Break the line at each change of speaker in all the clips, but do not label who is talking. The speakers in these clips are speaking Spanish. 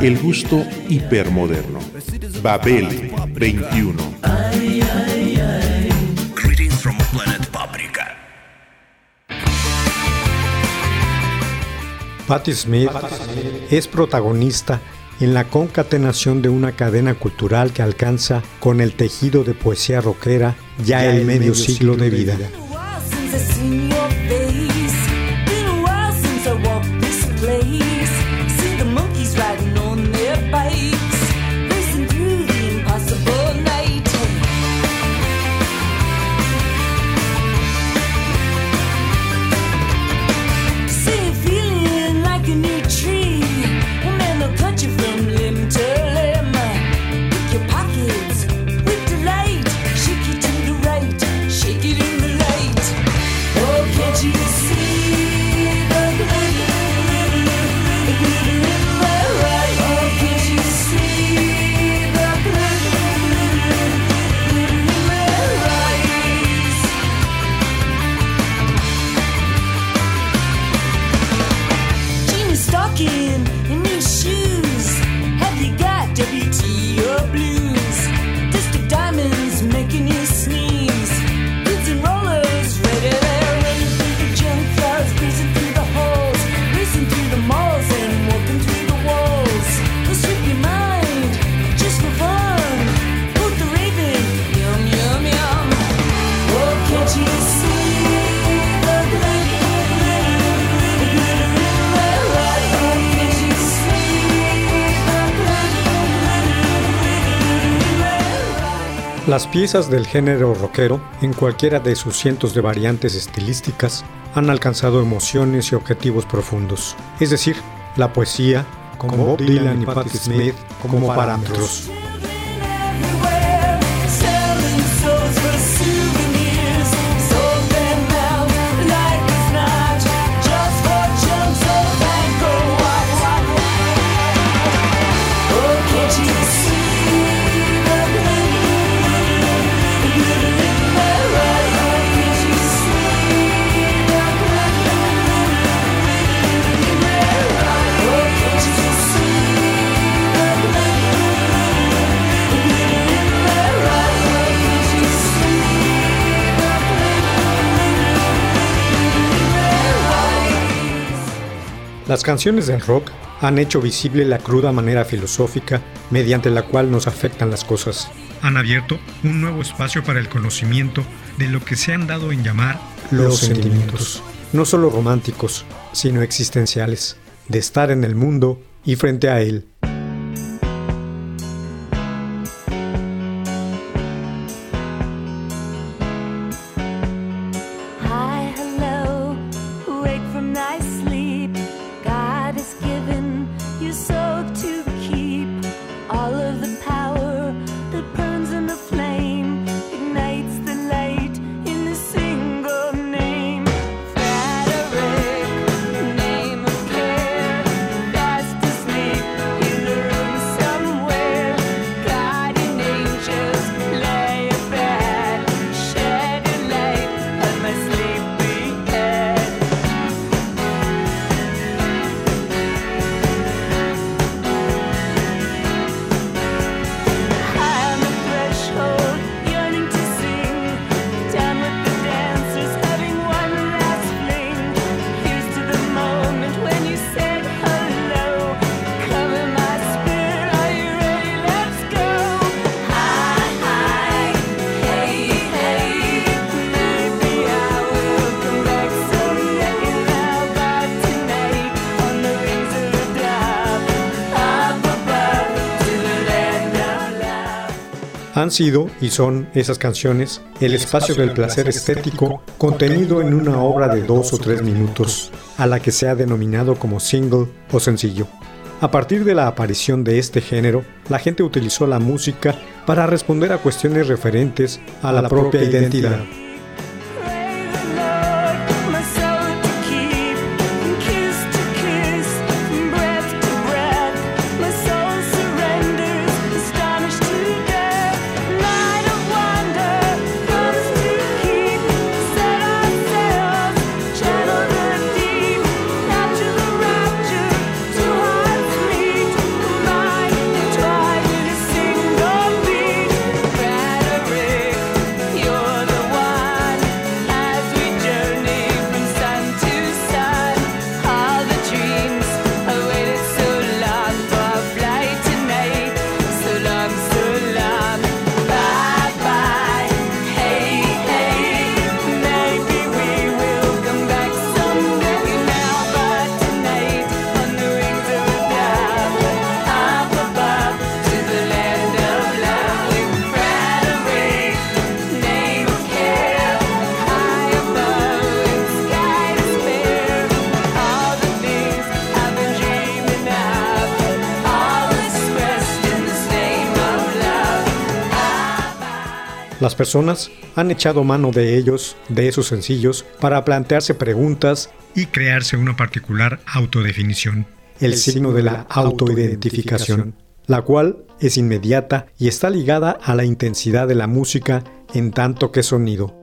El gusto hipermoderno. Babel 21.
Greetings from planet Paprika.
Patti Smith es protagonista en la concatenación de una cadena cultural que alcanza con el tejido de poesía rockera ya el medio siglo de vida. Las piezas del género rockero, en cualquiera de sus cientos de variantes estilísticas, han alcanzado emociones y objetivos profundos. Es decir, la poesía, con Bob Dylan y Patti Smith como parámetros. Las canciones del rock han hecho visible la cruda manera filosófica mediante la cual nos afectan las cosas. Han abierto un nuevo espacio para el conocimiento de lo que se han dado en llamar los sentimientos, no solo románticos, sino existenciales, de estar en el mundo y frente a él. han sido y son esas canciones el espacio del placer estético contenido en una obra de dos o tres minutos, a la que se ha denominado como single o sencillo. A partir de la aparición de este género, la gente utilizó la música para responder a cuestiones referentes a la propia identidad. Las personas han echado mano de ellos, de esos sencillos, para plantearse preguntas y crearse una particular autodefinición, el, el signo de la autoidentificación, la cual es inmediata y está ligada a la intensidad de la música en tanto que sonido.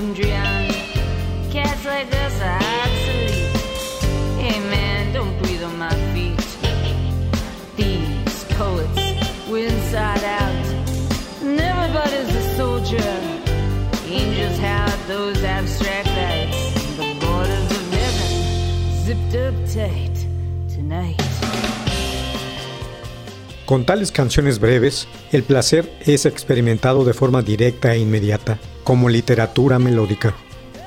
mondrian Cats like us are obsolete Hey man, don't breathe on my feet These poets, we're inside out. And everybody's a soldier. Angels have those abstract lights The borders of heaven zipped up tight tonight.
Con tales canciones breves, el placer es experimentado de forma directa e inmediata como literatura melódica.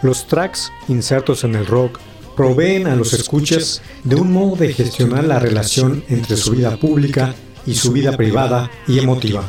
Los tracks insertos en el rock proveen a los escuchas de un modo de gestionar la relación entre su vida pública y su vida privada y emotiva.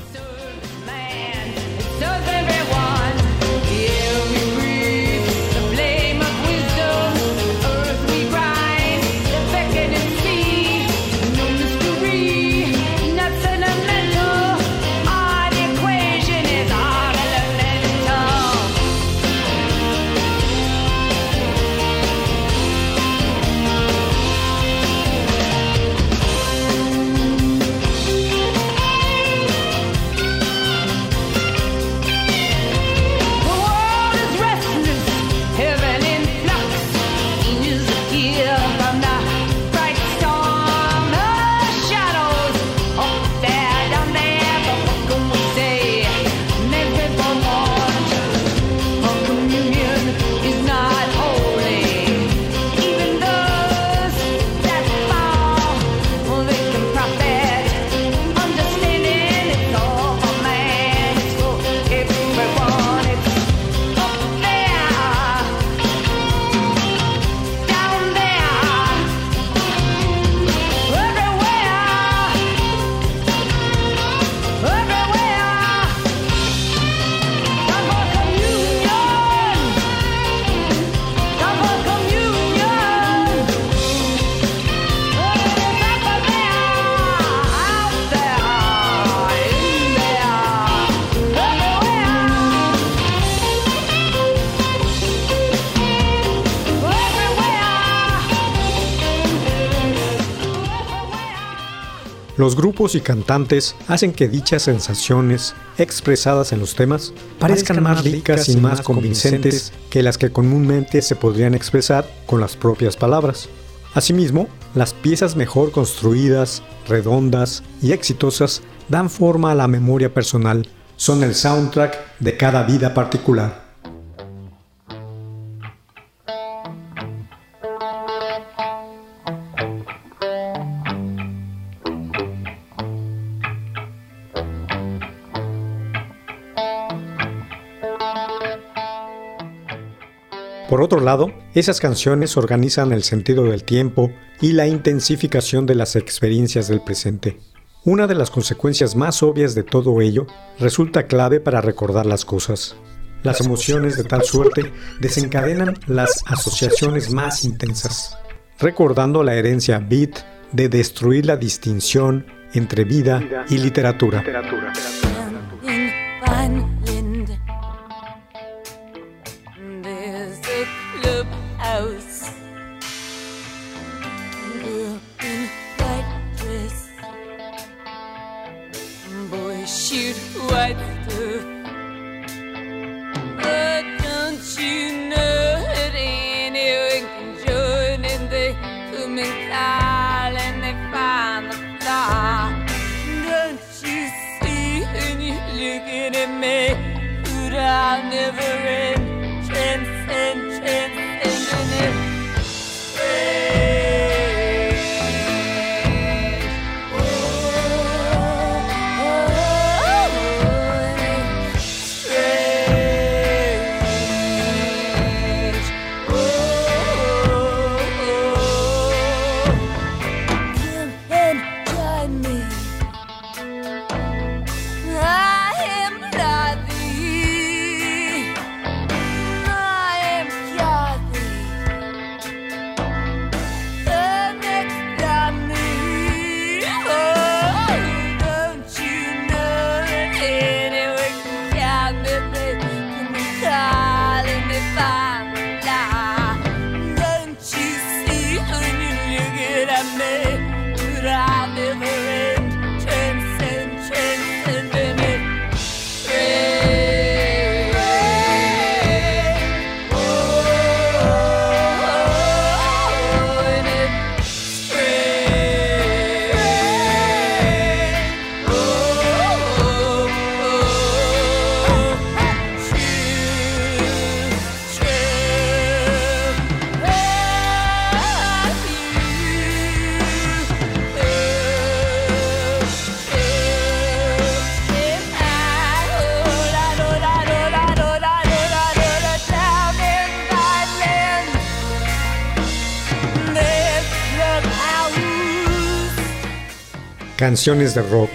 Los grupos y cantantes hacen que dichas sensaciones expresadas en los temas parezcan más ricas y más convincentes que las que comúnmente se podrían expresar con las propias palabras. Asimismo, las piezas mejor construidas, redondas y exitosas dan forma a la memoria personal, son el soundtrack de cada vida particular. Por otro lado, esas canciones organizan el sentido del tiempo y la intensificación de las experiencias del presente. Una de las consecuencias más obvias de todo ello resulta clave para recordar las cosas. Las emociones de tal suerte desencadenan las asociaciones más intensas, recordando la herencia beat de destruir la distinción entre vida y literatura.
Me? But I'll never end.
Canciones de rock,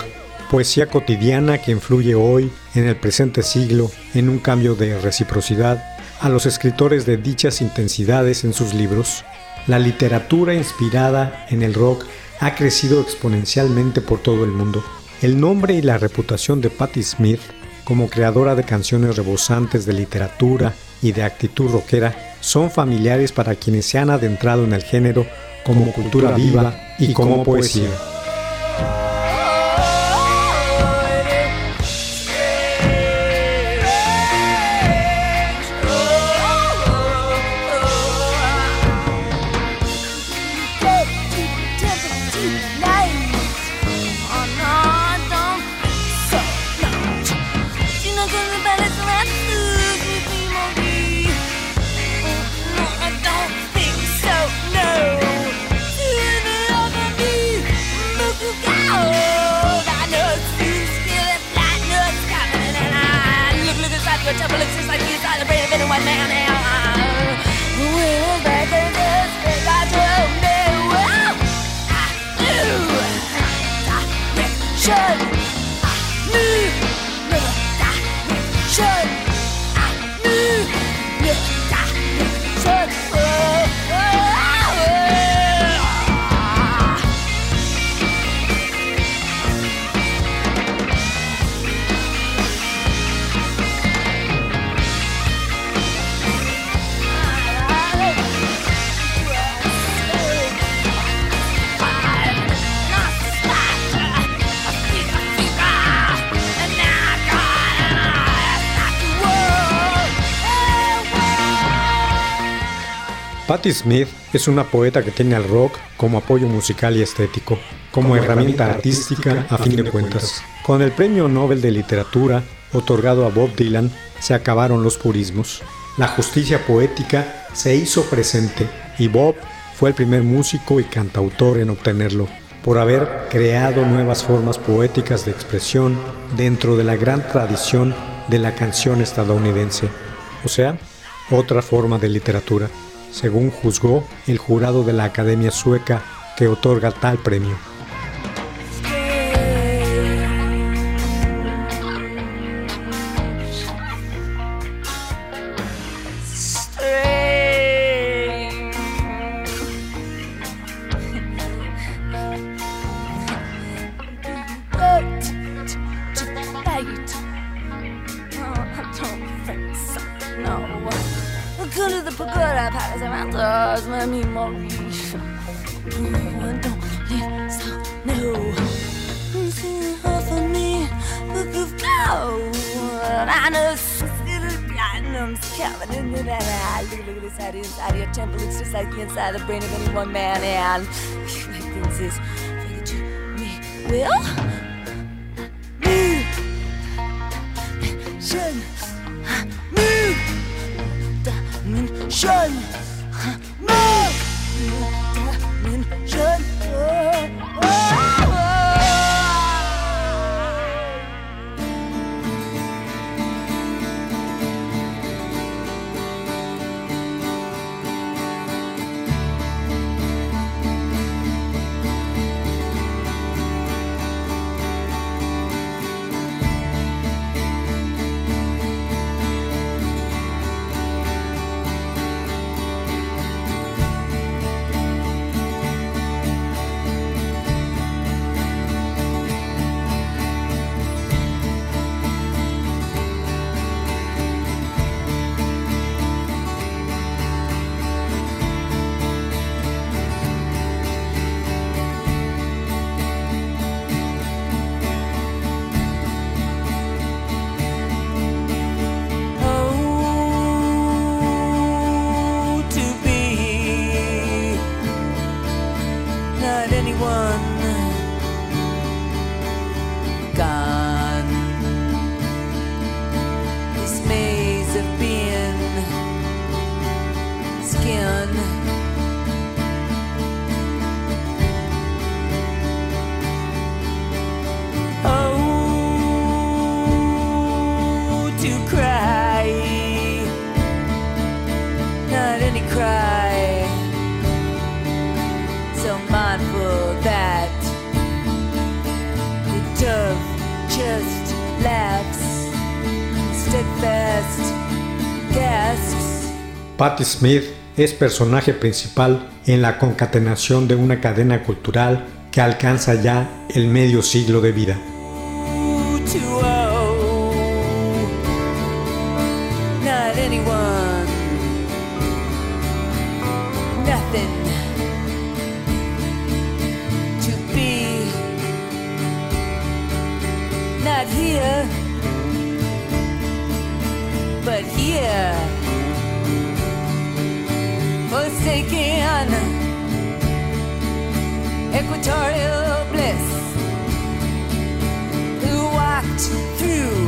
poesía cotidiana que influye hoy, en el presente siglo, en un cambio de reciprocidad a los escritores de dichas intensidades en sus libros. La literatura inspirada en el rock ha crecido exponencialmente por todo el mundo. El nombre y la reputación de Patti Smith como creadora de canciones rebosantes de literatura y de actitud rockera son familiares para quienes se han adentrado en el género como cultura viva y como poesía. Patti Smith es una poeta que tiene al rock como apoyo musical y estético, como, herramienta artística a fin de cuentas. Con el Premio Nobel de Literatura otorgado a Bob Dylan se acabaron los purismos. La justicia poética se hizo presente y Bob fue el primer músico y cantautor en obtenerlo, por haber creado nuevas formas poéticas de expresión dentro de la gran tradición de la canción estadounidense, o sea, otra forma de literatura según juzgó el jurado de la Academia Sueca que otorga tal premio.
memories. Mm, don't let sound know. Too hard for me, but you've got I know. Platinum's coming in the eye. Look, look at this out inside your temple. It's just like the inside the brain of any one man. And you make things is me. Will me dimension, me. To cry not any cry. So mindful that the dove just laughs, steadfast gasps.
Patti Smith es personaje principal en la concatenación de una cadena cultural que alcanza ya el medio siglo de vida.
Here. Forsaken equatorial bliss. Who walked through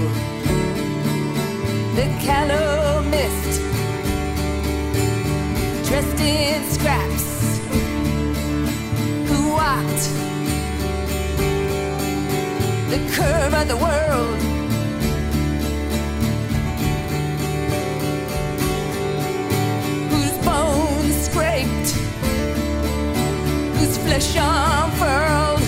the callow mist, dressed in scraps, who walked the curve of the world. flesh unfurls. Um,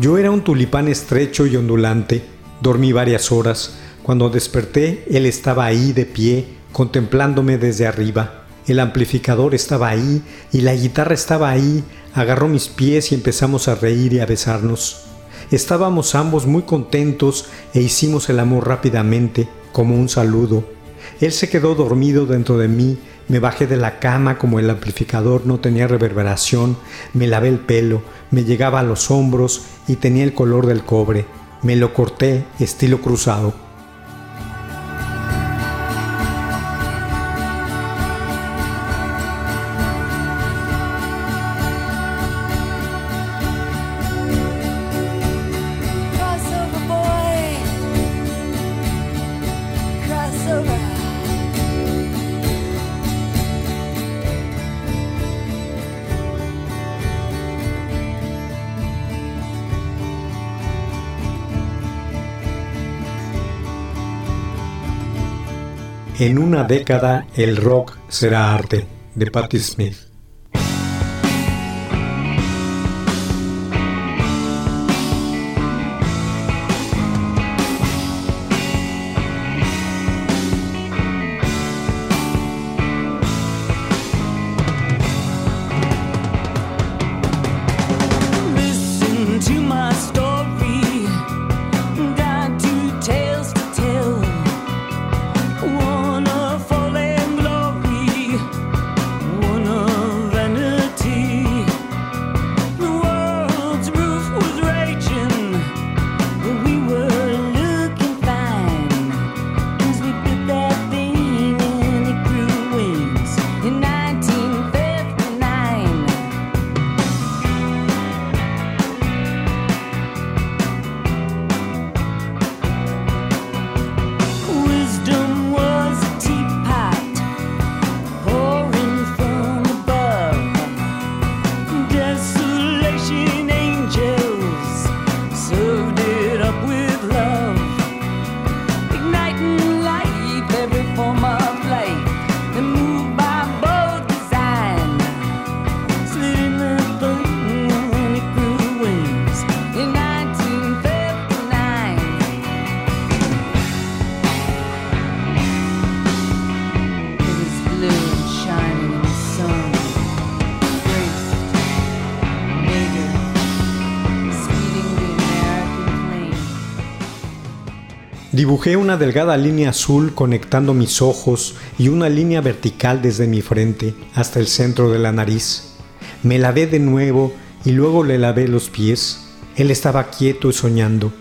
Yo era un tulipán estrecho y ondulante, dormí varias horas, cuando desperté él estaba ahí de pie,
contemplándome desde arriba. El amplificador estaba ahí y la guitarra estaba ahí. Agarró mis pies y empezamos a reír y a besarnos. Estábamos ambos muy contentos e hicimos el amor rápidamente, como un saludo. Él se quedó dormido dentro de mí, me bajé de la cama como el amplificador no tenía reverberación, me lavé el pelo, me llegaba a los hombros y tenía el color del cobre. Me lo corté estilo cruzado. En una década el rock será arte, de Patti Smith. Dibujé una delgada línea azul conectando mis ojos y una línea vertical desde mi frente hasta el centro de la nariz. Me lavé de nuevo y luego le lavé los pies. Él estaba quieto y soñando.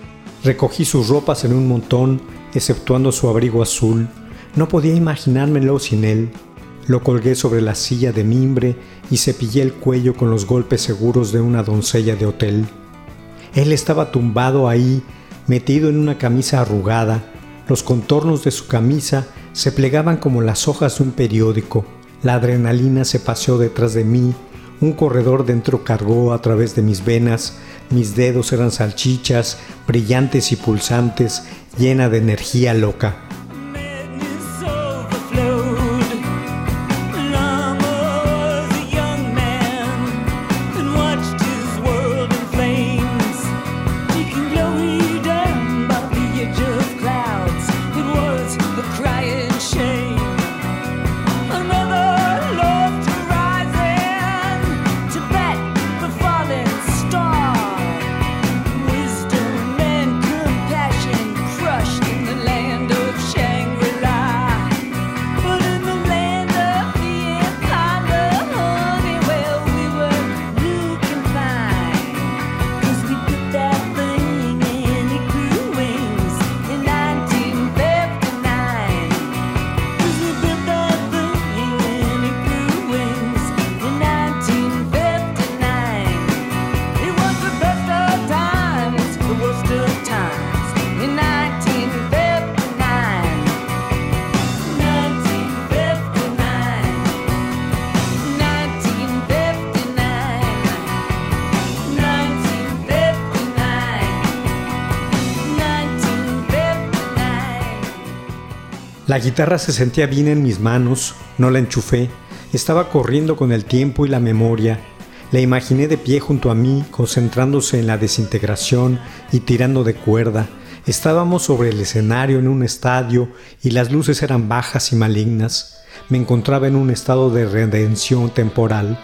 Recogí sus ropas en un montón, exceptuando su abrigo azul. No podía imaginármelo sin él. Lo colgué sobre la silla de mimbre y cepillé el cuello con los golpes seguros de una doncella de hotel. Él estaba tumbado ahí, metido en una camisa arrugada. Los contornos de su camisa se plegaban como las hojas de un periódico. La adrenalina se paseó detrás de mí. Un corredor dentro cargó a través de mis venas. Mis dedos eran salchichas, brillantes y pulsantes, llena de energía loca. La guitarra se sentía bien en mis manos, no la enchufé, estaba corriendo con el tiempo y la memoria. La imaginé de pie junto a mí, concentrándose en la desintegración y tirando de cuerda. Estábamos sobre el escenario en un estadio y las luces eran bajas y malignas. Me encontraba en un estado de redención temporal.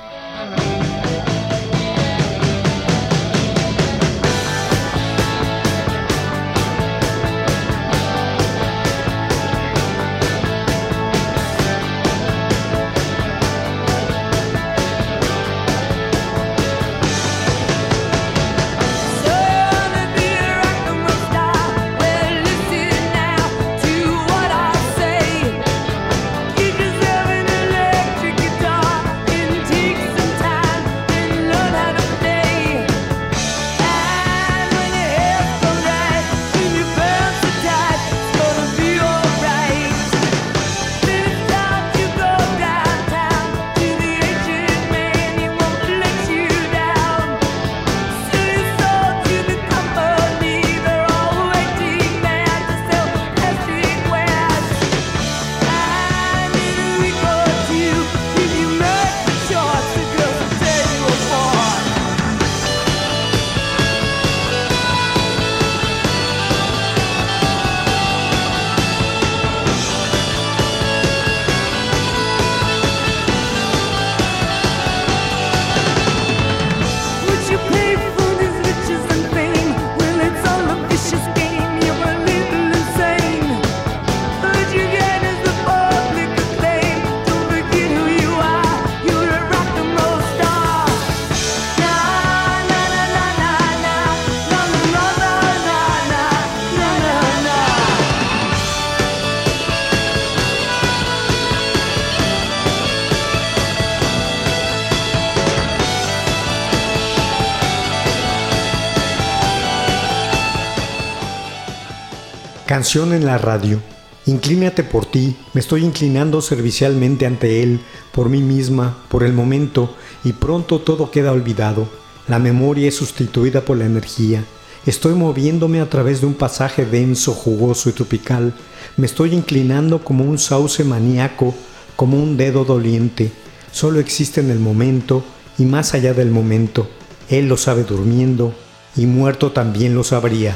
En la radio. Inclínate por ti, me estoy inclinando servicialmente ante Él, por mí misma, por el momento, y pronto todo queda olvidado. La memoria es sustituida por la energía. Estoy moviéndome a través de un pasaje denso, jugoso y tropical. Me estoy inclinando como un sauce maníaco, como un dedo doliente. Solo existe en el momento y más allá del momento. Él lo sabe durmiendo y muerto también lo sabría.